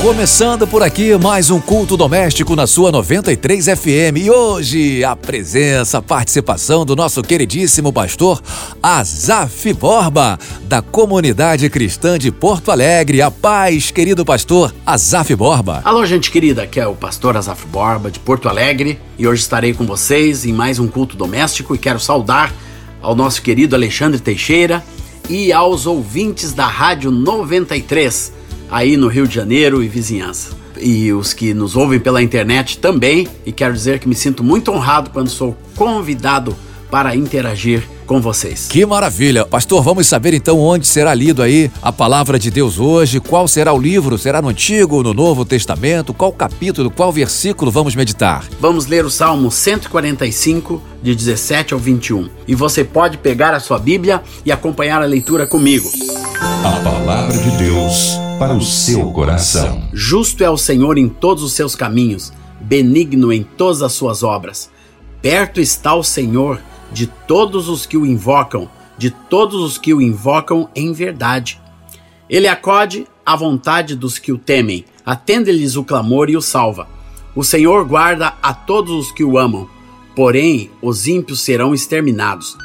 Começando por aqui mais um culto doméstico na sua 93 FM e hoje a presença, a participação do nosso queridíssimo pastor Azaf Borba, da comunidade cristã de Porto Alegre. A paz, querido pastor Azaf Borba. Alô, gente querida, aqui é o pastor Azaf Borba de Porto Alegre e hoje estarei com vocês em mais um culto doméstico e quero saudar ao nosso querido Alexandre Teixeira e aos ouvintes da Rádio 93 aí no Rio de Janeiro e vizinhança. E os que nos ouvem pela internet também, e quero dizer que me sinto muito honrado quando sou convidado para interagir com vocês. Que maravilha! Pastor, vamos saber então onde será lido aí a palavra de Deus hoje, qual será o livro, será no Antigo ou no Novo Testamento, qual capítulo, qual versículo vamos meditar? Vamos ler o Salmo 145, de 17 ao 21. E você pode pegar a sua Bíblia e acompanhar a leitura comigo. A palavra de Deus para o seu coração. Justo é o Senhor em todos os seus caminhos, benigno em todas as suas obras. Perto está o Senhor de todos os que o invocam, de todos os que o invocam em verdade. Ele acode à vontade dos que o temem, atende-lhes o clamor e o salva. O Senhor guarda a todos os que o amam, porém os ímpios serão exterminados.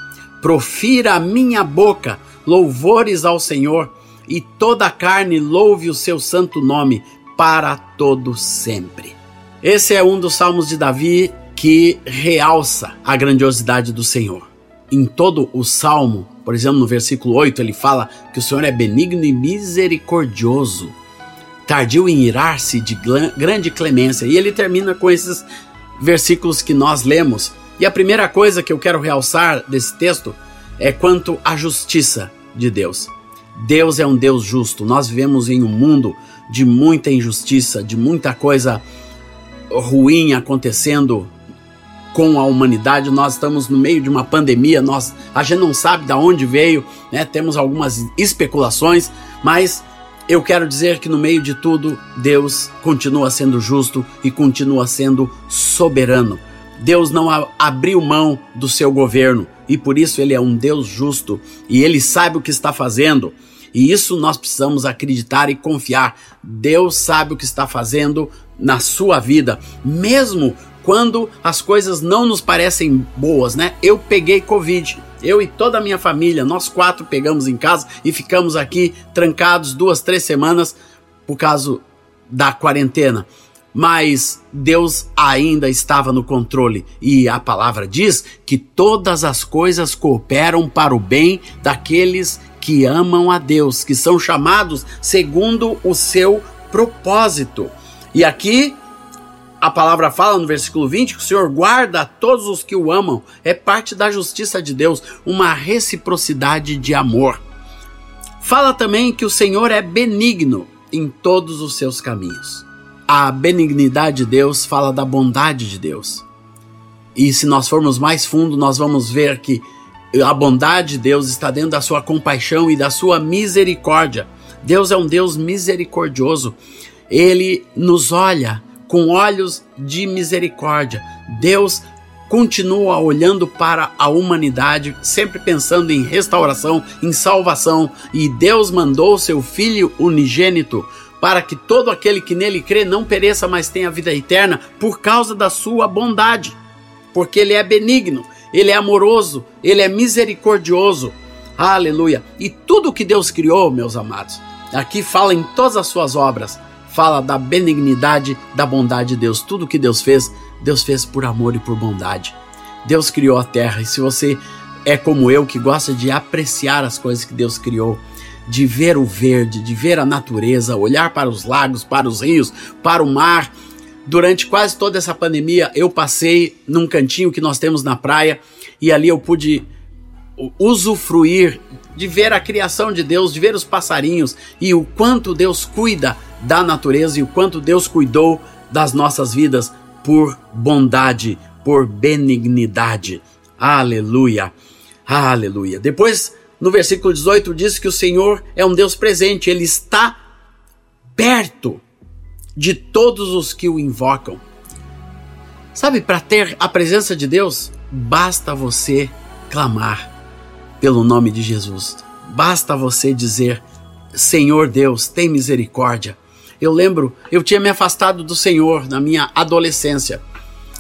Profira a minha boca louvores ao Senhor e toda a carne louve o seu santo nome para todo sempre. Esse é um dos salmos de Davi que realça a grandiosidade do Senhor. Em todo o salmo, por exemplo, no versículo 8, ele fala que o Senhor é benigno e misericordioso, tardio em irar-se de grande clemência. E ele termina com esses versículos que nós lemos. E a primeira coisa que eu quero realçar desse texto é quanto à justiça de Deus. Deus é um Deus justo. Nós vivemos em um mundo de muita injustiça, de muita coisa ruim acontecendo com a humanidade. Nós estamos no meio de uma pandemia, nós a gente não sabe de onde veio, né? Temos algumas especulações, mas eu quero dizer que no meio de tudo, Deus continua sendo justo e continua sendo soberano. Deus não abriu mão do seu governo e por isso ele é um Deus justo e ele sabe o que está fazendo. E isso nós precisamos acreditar e confiar. Deus sabe o que está fazendo na sua vida, mesmo quando as coisas não nos parecem boas, né? Eu peguei Covid, eu e toda a minha família, nós quatro pegamos em casa e ficamos aqui trancados duas, três semanas por causa da quarentena mas Deus ainda estava no controle e a palavra diz que todas as coisas cooperam para o bem daqueles que amam a Deus, que são chamados segundo o seu propósito. E aqui a palavra fala no versículo 20 que o Senhor guarda a todos os que o amam, é parte da justiça de Deus, uma reciprocidade de amor. Fala também que o Senhor é benigno em todos os seus caminhos. A benignidade de Deus fala da bondade de Deus. E se nós formos mais fundo, nós vamos ver que a bondade de Deus está dentro da sua compaixão e da sua misericórdia. Deus é um Deus misericordioso. Ele nos olha com olhos de misericórdia. Deus continua olhando para a humanidade, sempre pensando em restauração, em salvação, e Deus mandou seu filho unigênito para que todo aquele que nele crê não pereça, mas tenha vida eterna, por causa da sua bondade. Porque ele é benigno, ele é amoroso, ele é misericordioso. Aleluia! E tudo que Deus criou, meus amados, aqui fala em todas as suas obras, fala da benignidade, da bondade de Deus. Tudo que Deus fez, Deus fez por amor e por bondade. Deus criou a terra, e se você é como eu que gosta de apreciar as coisas que Deus criou, de ver o verde, de ver a natureza, olhar para os lagos, para os rios, para o mar. Durante quase toda essa pandemia, eu passei num cantinho que nós temos na praia e ali eu pude usufruir de ver a criação de Deus, de ver os passarinhos e o quanto Deus cuida da natureza e o quanto Deus cuidou das nossas vidas por bondade, por benignidade. Aleluia. Aleluia. Depois no versículo 18 diz que o Senhor é um Deus presente, ele está perto de todos os que o invocam. Sabe, para ter a presença de Deus, basta você clamar pelo nome de Jesus. Basta você dizer: Senhor Deus, tem misericórdia. Eu lembro, eu tinha me afastado do Senhor na minha adolescência.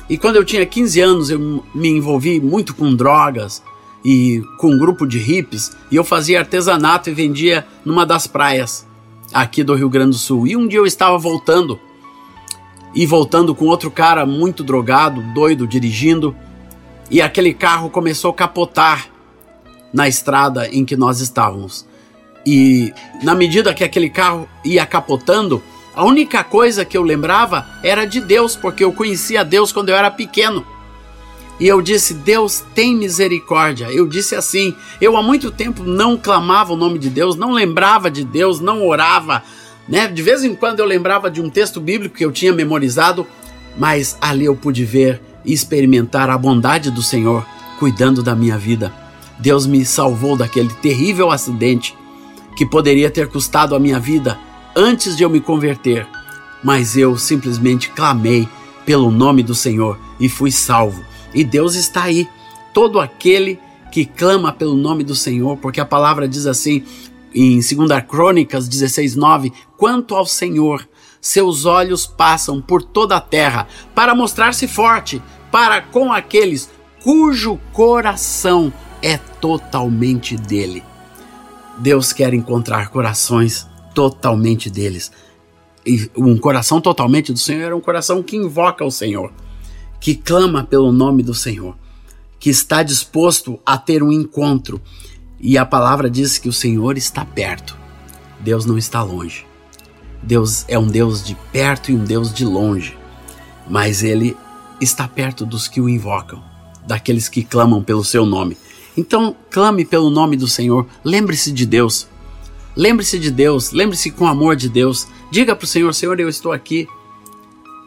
E quando eu tinha 15 anos, eu me envolvi muito com drogas e com um grupo de hippies, e eu fazia artesanato e vendia numa das praias aqui do Rio Grande do Sul. E um dia eu estava voltando e voltando com outro cara muito drogado, doido, dirigindo, e aquele carro começou a capotar na estrada em que nós estávamos. E na medida que aquele carro ia capotando, a única coisa que eu lembrava era de Deus, porque eu conhecia Deus quando eu era pequeno. E eu disse: Deus tem misericórdia. Eu disse assim: eu há muito tempo não clamava o nome de Deus, não lembrava de Deus, não orava, né? De vez em quando eu lembrava de um texto bíblico que eu tinha memorizado, mas ali eu pude ver e experimentar a bondade do Senhor cuidando da minha vida. Deus me salvou daquele terrível acidente que poderia ter custado a minha vida antes de eu me converter, mas eu simplesmente clamei pelo nome do Senhor e fui salvo. E Deus está aí, todo aquele que clama pelo nome do Senhor, porque a palavra diz assim: em 2 Crônicas 16, 9: Quanto ao Senhor, seus olhos passam por toda a terra para mostrar-se forte para com aqueles cujo coração é totalmente dele. Deus quer encontrar corações totalmente deles. E um coração totalmente do Senhor é um coração que invoca o Senhor, que clama pelo nome do Senhor, que está disposto a ter um encontro e a palavra diz que o Senhor está perto. Deus não está longe. Deus é um Deus de perto e um Deus de longe. Mas ele está perto dos que o invocam, daqueles que clamam pelo seu nome. Então, clame pelo nome do Senhor. Lembre-se de Deus. Lembre-se de Deus. Lembre-se com amor de Deus. Diga para o Senhor: Senhor, eu estou aqui.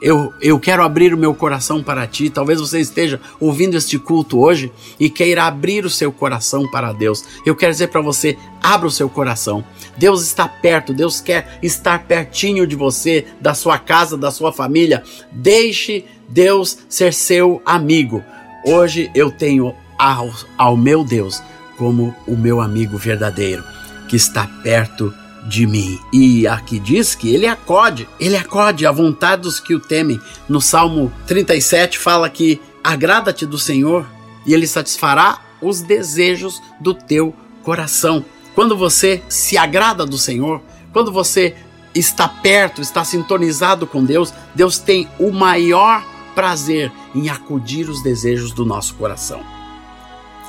Eu, eu quero abrir o meu coração para ti. Talvez você esteja ouvindo este culto hoje e queira abrir o seu coração para Deus. Eu quero dizer para você: abra o seu coração. Deus está perto, Deus quer estar pertinho de você, da sua casa, da sua família. Deixe Deus ser seu amigo. Hoje eu tenho ao, ao meu Deus como o meu amigo verdadeiro, que está perto de de mim. E aqui diz que ele acode, ele acode à vontade dos que o temem. No Salmo 37 fala que agrada-te do Senhor e ele satisfará os desejos do teu coração. Quando você se agrada do Senhor, quando você está perto, está sintonizado com Deus, Deus tem o maior prazer em acudir os desejos do nosso coração.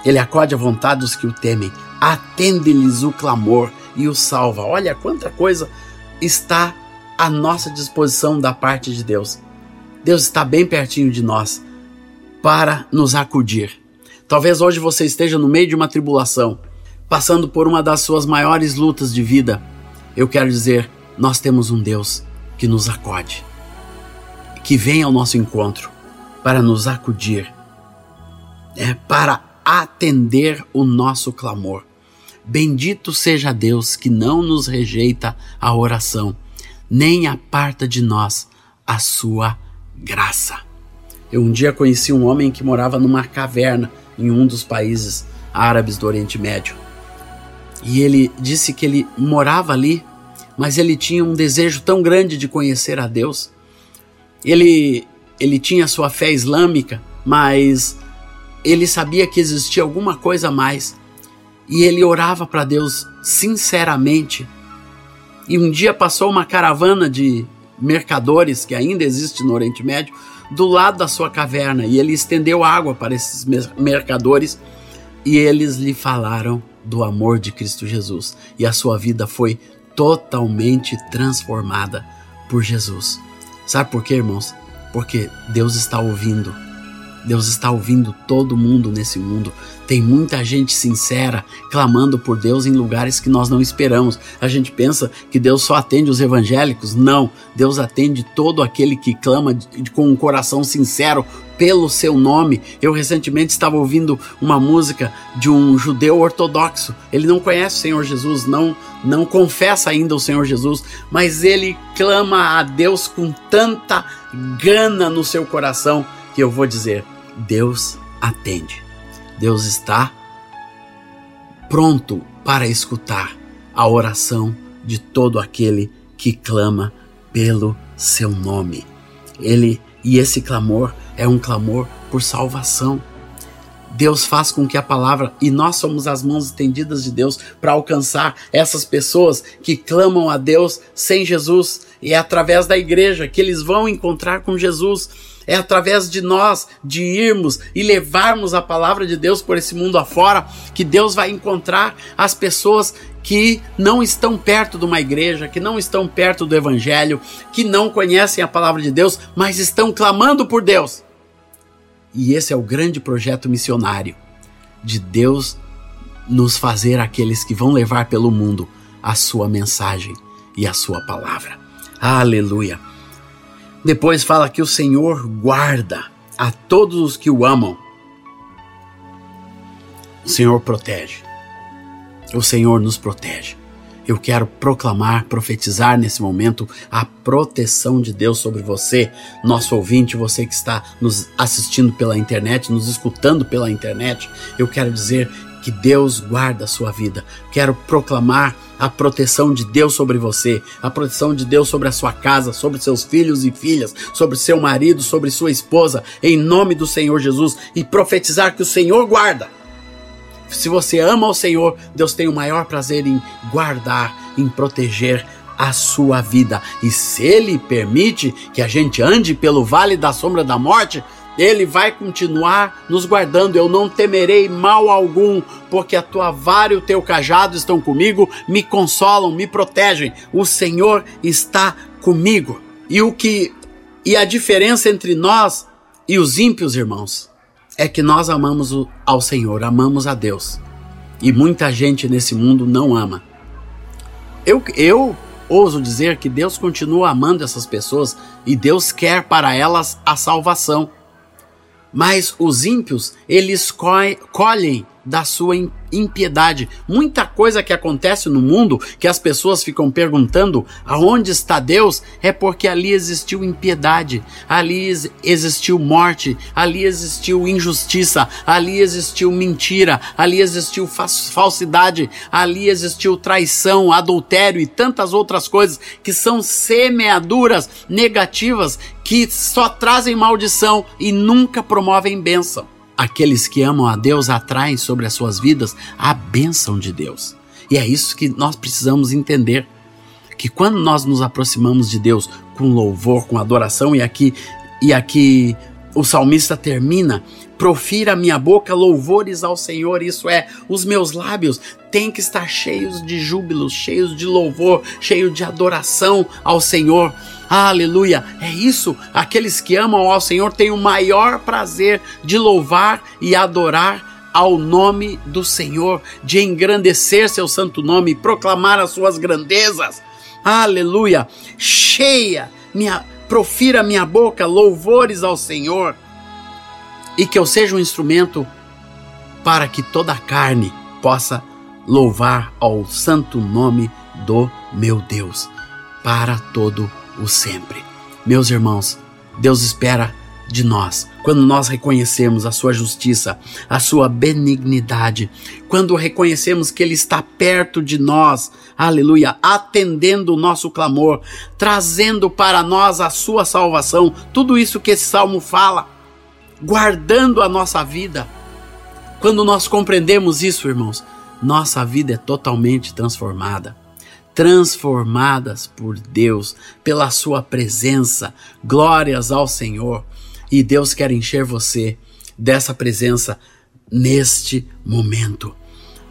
Ele acode à vontade dos que o temem, atende-lhes o clamor e o salva. Olha quanta coisa está à nossa disposição da parte de Deus. Deus está bem pertinho de nós para nos acudir. Talvez hoje você esteja no meio de uma tribulação, passando por uma das suas maiores lutas de vida. Eu quero dizer, nós temos um Deus que nos acode, que vem ao nosso encontro para nos acudir, é para atender o nosso clamor. Bendito seja Deus que não nos rejeita a oração, nem aparta de nós a sua graça. Eu um dia conheci um homem que morava numa caverna em um dos países árabes do Oriente Médio. E ele disse que ele morava ali, mas ele tinha um desejo tão grande de conhecer a Deus. Ele ele tinha sua fé islâmica, mas ele sabia que existia alguma coisa a mais e ele orava para Deus sinceramente. E um dia passou uma caravana de mercadores que ainda existe no Oriente Médio do lado da sua caverna e ele estendeu água para esses mercadores e eles lhe falaram do amor de Cristo Jesus e a sua vida foi totalmente transformada por Jesus. Sabe por quê, irmãos? Porque Deus está ouvindo Deus está ouvindo todo mundo nesse mundo. Tem muita gente sincera clamando por Deus em lugares que nós não esperamos. A gente pensa que Deus só atende os evangélicos. Não, Deus atende todo aquele que clama com um coração sincero pelo seu nome. Eu recentemente estava ouvindo uma música de um judeu ortodoxo. Ele não conhece o Senhor Jesus, não não confessa ainda o Senhor Jesus, mas ele clama a Deus com tanta gana no seu coração que eu vou dizer: Deus atende. Deus está pronto para escutar a oração de todo aquele que clama pelo seu nome. Ele e esse clamor é um clamor por salvação. Deus faz com que a palavra, e nós somos as mãos estendidas de Deus para alcançar essas pessoas que clamam a Deus sem Jesus, e é através da igreja que eles vão encontrar com Jesus. É através de nós de irmos e levarmos a palavra de Deus por esse mundo afora que Deus vai encontrar as pessoas que não estão perto de uma igreja, que não estão perto do evangelho, que não conhecem a palavra de Deus, mas estão clamando por Deus. E esse é o grande projeto missionário de Deus nos fazer aqueles que vão levar pelo mundo a sua mensagem e a sua palavra. Aleluia. Depois fala que o Senhor guarda a todos os que o amam. O Senhor protege. O Senhor nos protege. Eu quero proclamar, profetizar nesse momento a proteção de Deus sobre você, nosso ouvinte, você que está nos assistindo pela internet, nos escutando pela internet. Eu quero dizer que Deus guarda a sua vida. Quero proclamar a proteção de Deus sobre você, a proteção de Deus sobre a sua casa, sobre seus filhos e filhas, sobre seu marido, sobre sua esposa, em nome do Senhor Jesus e profetizar que o Senhor guarda se você ama o Senhor, Deus tem o maior prazer em guardar, em proteger a sua vida. E se Ele permite que a gente ande pelo vale da sombra da morte, ele vai continuar nos guardando. Eu não temerei mal algum, porque a tua vara e o teu cajado estão comigo, me consolam, me protegem. O Senhor está comigo. E o que e a diferença entre nós e os ímpios, irmãos, é que nós amamos ao Senhor, amamos a Deus. E muita gente nesse mundo não ama. Eu, eu ouso dizer que Deus continua amando essas pessoas e Deus quer para elas a salvação. Mas os ímpios, eles colhem da sua impiedade. Muita coisa que acontece no mundo que as pessoas ficam perguntando aonde está Deus é porque ali existiu impiedade, ali existiu morte, ali existiu injustiça, ali existiu mentira, ali existiu falsidade, ali existiu traição, adultério e tantas outras coisas que são semeaduras negativas que só trazem maldição e nunca promovem bênção. Aqueles que amam a Deus atraem sobre as suas vidas a bênção de Deus. E é isso que nós precisamos entender. Que quando nós nos aproximamos de Deus com louvor, com adoração, e aqui, e aqui o salmista termina profira minha boca louvores ao Senhor, isso é, os meus lábios têm que estar cheios de júbilo, cheios de louvor, cheios de adoração ao Senhor. Aleluia! É isso, aqueles que amam ao Senhor têm o maior prazer de louvar e adorar ao nome do Senhor, de engrandecer seu santo nome, proclamar as suas grandezas. Aleluia! Cheia, minha profira minha boca louvores ao Senhor e que eu seja um instrumento para que toda a carne possa louvar ao santo nome do meu Deus para todo o sempre. Meus irmãos, Deus espera de nós quando nós reconhecemos a sua justiça, a sua benignidade, quando reconhecemos que Ele está perto de nós, aleluia, atendendo o nosso clamor, trazendo para nós a sua salvação, tudo isso que esse salmo fala guardando a nossa vida. Quando nós compreendemos isso, irmãos, nossa vida é totalmente transformada. Transformadas por Deus, pela Sua presença. Glórias ao Senhor. E Deus quer encher você dessa presença neste momento.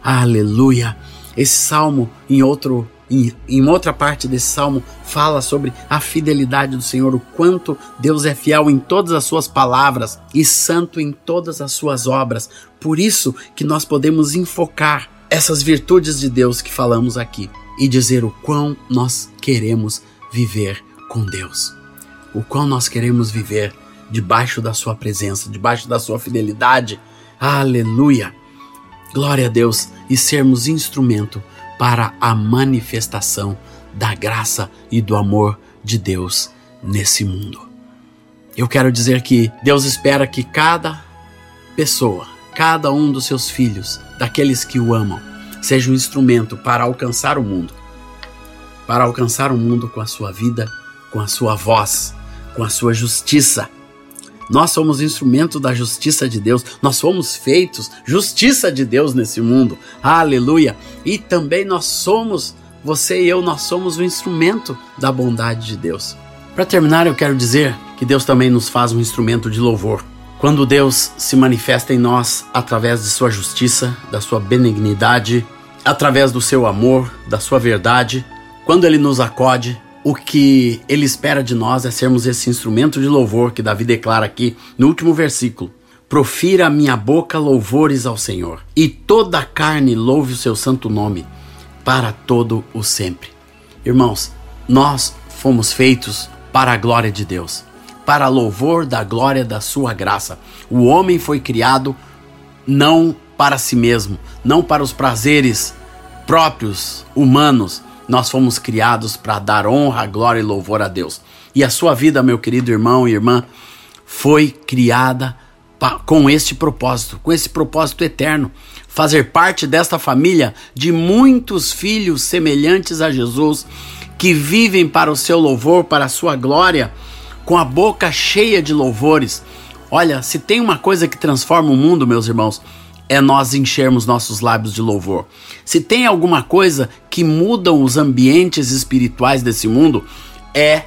Aleluia. Esse salmo, em outro em, em outra parte desse salmo, fala sobre a fidelidade do Senhor, o quanto Deus é fiel em todas as suas palavras e santo em todas as suas obras. Por isso que nós podemos enfocar essas virtudes de Deus que falamos aqui e dizer o quão nós queremos viver com Deus, o quão nós queremos viver debaixo da Sua presença, debaixo da Sua fidelidade. Aleluia! Glória a Deus e sermos instrumento para a manifestação da graça e do amor de Deus nesse mundo. Eu quero dizer que Deus espera que cada pessoa, cada um dos seus filhos, daqueles que o amam, seja um instrumento para alcançar o mundo. Para alcançar o mundo com a sua vida, com a sua voz, com a sua justiça. Nós somos instrumento da justiça de Deus, nós fomos feitos justiça de Deus nesse mundo. Aleluia! E também nós somos, você e eu, nós somos o instrumento da bondade de Deus. Para terminar, eu quero dizer que Deus também nos faz um instrumento de louvor. Quando Deus se manifesta em nós através de sua justiça, da sua benignidade, através do seu amor, da sua verdade, quando ele nos acode, o que ele espera de nós é sermos esse instrumento de louvor que Davi declara aqui no último versículo. Profira a minha boca louvores ao Senhor, e toda a carne louve o seu santo nome, para todo o sempre. Irmãos, nós fomos feitos para a glória de Deus, para louvor da glória da sua graça. O homem foi criado não para si mesmo, não para os prazeres próprios humanos. Nós fomos criados para dar honra, glória e louvor a Deus. E a sua vida, meu querido irmão e irmã, foi criada com este propósito, com esse propósito eterno, fazer parte desta família de muitos filhos semelhantes a Jesus que vivem para o seu louvor, para a sua glória, com a boca cheia de louvores. Olha, se tem uma coisa que transforma o mundo, meus irmãos, é nós enchermos nossos lábios de louvor. Se tem alguma coisa que mudam os ambientes espirituais desse mundo, é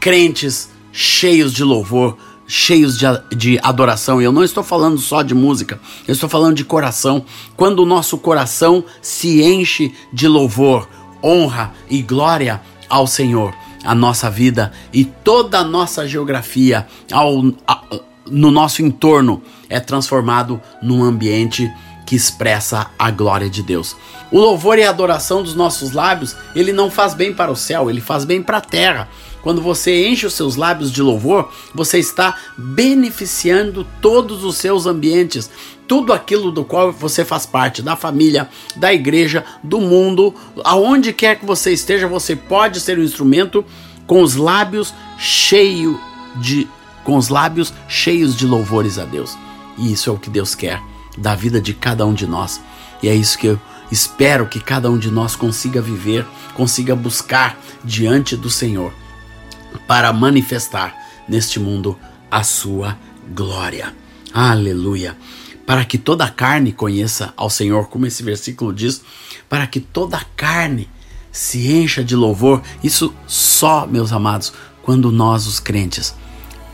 crentes cheios de louvor, cheios de, de adoração. E eu não estou falando só de música, eu estou falando de coração. Quando o nosso coração se enche de louvor, honra e glória ao Senhor, a nossa vida e toda a nossa geografia ao, a, no nosso entorno é transformado num ambiente que expressa a glória de Deus. O louvor e a adoração dos nossos lábios, ele não faz bem para o céu, ele faz bem para a terra. Quando você enche os seus lábios de louvor, você está beneficiando todos os seus ambientes, tudo aquilo do qual você faz parte, da família, da igreja, do mundo, aonde quer que você esteja, você pode ser um instrumento com os lábios cheios de com os lábios cheios de louvores a Deus. E isso é o que Deus quer da vida de cada um de nós. E é isso que eu espero que cada um de nós consiga viver, consiga buscar diante do Senhor para manifestar neste mundo a sua glória. Aleluia. Para que toda a carne conheça ao Senhor, como esse versículo diz, para que toda a carne se encha de louvor. Isso só, meus amados, quando nós, os crentes,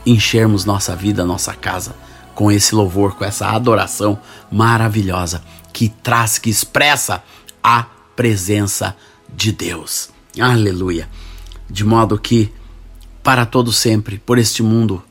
enchermos nossa vida, nossa casa com esse louvor, com essa adoração maravilhosa que traz, que expressa a presença de Deus. Aleluia. De modo que para todo sempre, por este mundo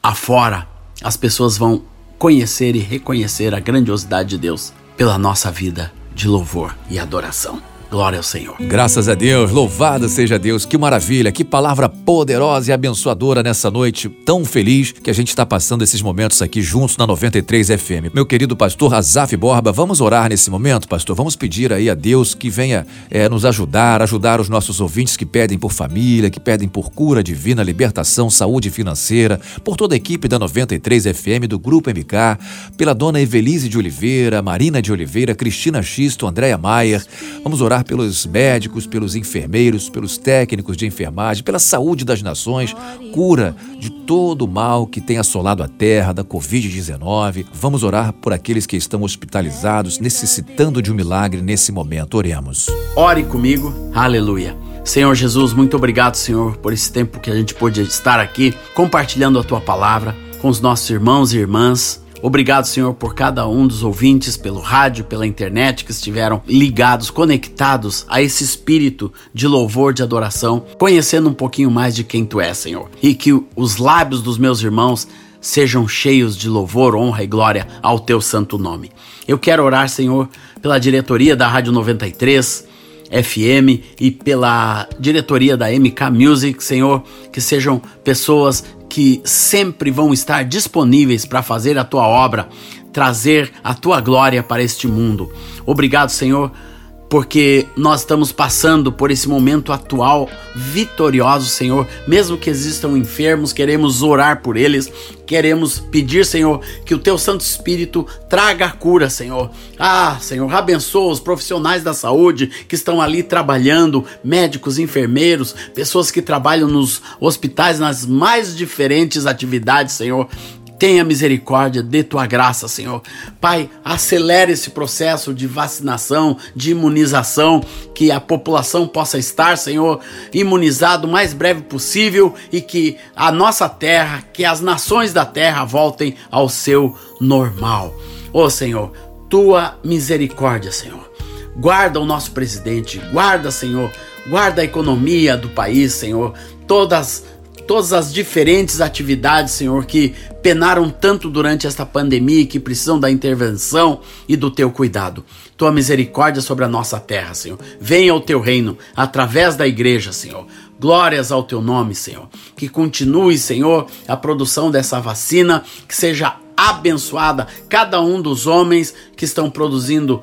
afora, as pessoas vão conhecer e reconhecer a grandiosidade de Deus pela nossa vida de louvor e adoração. Glória ao Senhor. Graças a Deus, louvado seja Deus. Que maravilha, que palavra poderosa e abençoadora nessa noite tão feliz que a gente está passando esses momentos aqui juntos na 93 FM. Meu querido pastor Azaf Borba, vamos orar nesse momento, pastor? Vamos pedir aí a Deus que venha é, nos ajudar, ajudar os nossos ouvintes que pedem por família, que pedem por cura divina, libertação, saúde financeira, por toda a equipe da 93 FM, do Grupo MK, pela dona Evelise de Oliveira, Marina de Oliveira, Cristina Xisto, Andréia Maier. Vamos orar orar pelos médicos, pelos enfermeiros, pelos técnicos de enfermagem, pela saúde das nações, cura de todo o mal que tem assolado a terra, da Covid-19. Vamos orar por aqueles que estão hospitalizados, necessitando de um milagre nesse momento. Oremos. Ore comigo. Aleluia. Senhor Jesus, muito obrigado, Senhor, por esse tempo que a gente pôde estar aqui compartilhando a tua palavra com os nossos irmãos e irmãs Obrigado, Senhor, por cada um dos ouvintes pelo rádio, pela internet que estiveram ligados, conectados a esse espírito de louvor, de adoração, conhecendo um pouquinho mais de quem tu és, Senhor. E que os lábios dos meus irmãos sejam cheios de louvor, honra e glória ao teu santo nome. Eu quero orar, Senhor, pela diretoria da Rádio 93, FM e pela diretoria da MK Music, Senhor, que sejam pessoas que sempre vão estar disponíveis para fazer a tua obra, trazer a tua glória para este mundo. Obrigado, Senhor, porque nós estamos passando por esse momento atual vitorioso, Senhor. Mesmo que existam enfermos, queremos orar por eles, queremos pedir, Senhor, que o teu Santo Espírito traga a cura, Senhor. Ah, Senhor, abençoa os profissionais da saúde que estão ali trabalhando, médicos, enfermeiros, pessoas que trabalham nos hospitais nas mais diferentes atividades, Senhor. Tenha misericórdia, dê tua graça, Senhor. Pai, acelere esse processo de vacinação, de imunização, que a população possa estar, Senhor, imunizado o mais breve possível e que a nossa terra, que as nações da terra voltem ao seu normal. Ô oh, Senhor, tua misericórdia, Senhor. Guarda o nosso presidente, guarda, Senhor, guarda a economia do país, Senhor. Todas todas as diferentes atividades, Senhor, que penaram tanto durante esta pandemia e que precisam da intervenção e do teu cuidado. Tua misericórdia sobre a nossa terra, Senhor. Venha o teu reino através da igreja, Senhor. Glórias ao teu nome, Senhor. Que continue, Senhor, a produção dessa vacina, que seja abençoada cada um dos homens que estão produzindo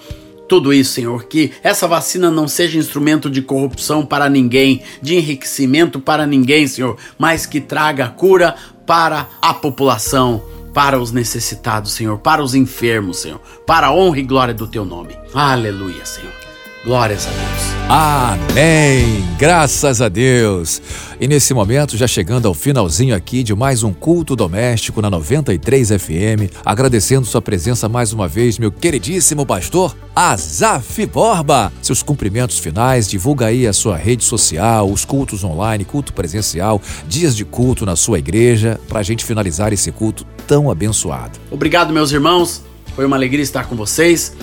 tudo isso, Senhor, que essa vacina não seja instrumento de corrupção para ninguém, de enriquecimento para ninguém, Senhor, mas que traga cura para a população, para os necessitados, Senhor, para os enfermos, Senhor, para a honra e glória do teu nome. Aleluia, Senhor. Glórias a Deus. Amém! Graças a Deus! E nesse momento, já chegando ao finalzinho aqui de mais um culto doméstico na 93 FM, agradecendo sua presença mais uma vez, meu queridíssimo pastor Azaf Borba. Seus cumprimentos finais, divulga aí a sua rede social, os cultos online, culto presencial, dias de culto na sua igreja, para a gente finalizar esse culto tão abençoado. Obrigado, meus irmãos. Foi uma alegria estar com vocês.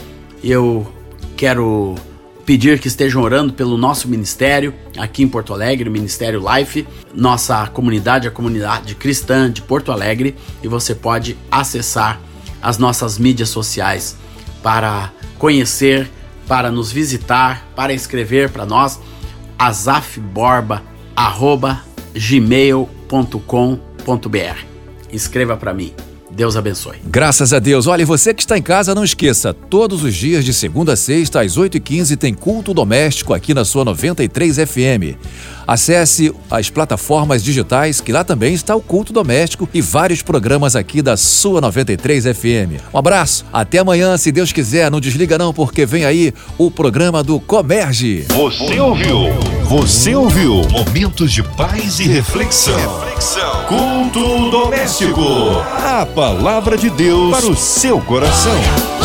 E eu quero pedir que estejam orando pelo nosso ministério aqui em Porto Alegre, o Ministério Life, nossa comunidade, a comunidade cristã de Porto Alegre, e você pode acessar as nossas mídias sociais para conhecer, para nos visitar, para escrever para nós azafborba@gmail.com.br. Escreva para mim. Deus abençoe. Graças a Deus. Olha, você que está em casa, não esqueça, todos os dias de segunda a sexta, às 8h15, tem culto doméstico aqui na sua 93 FM. Acesse as plataformas digitais, que lá também está o culto doméstico e vários programas aqui da sua 93 FM. Um abraço, até amanhã, se Deus quiser. Não desliga não, porque vem aí o programa do Comerge. Você ouviu? Você ouviu? Momentos de paz e reflexão. reflexão. Culto doméstico. A palavra de Deus para o seu coração.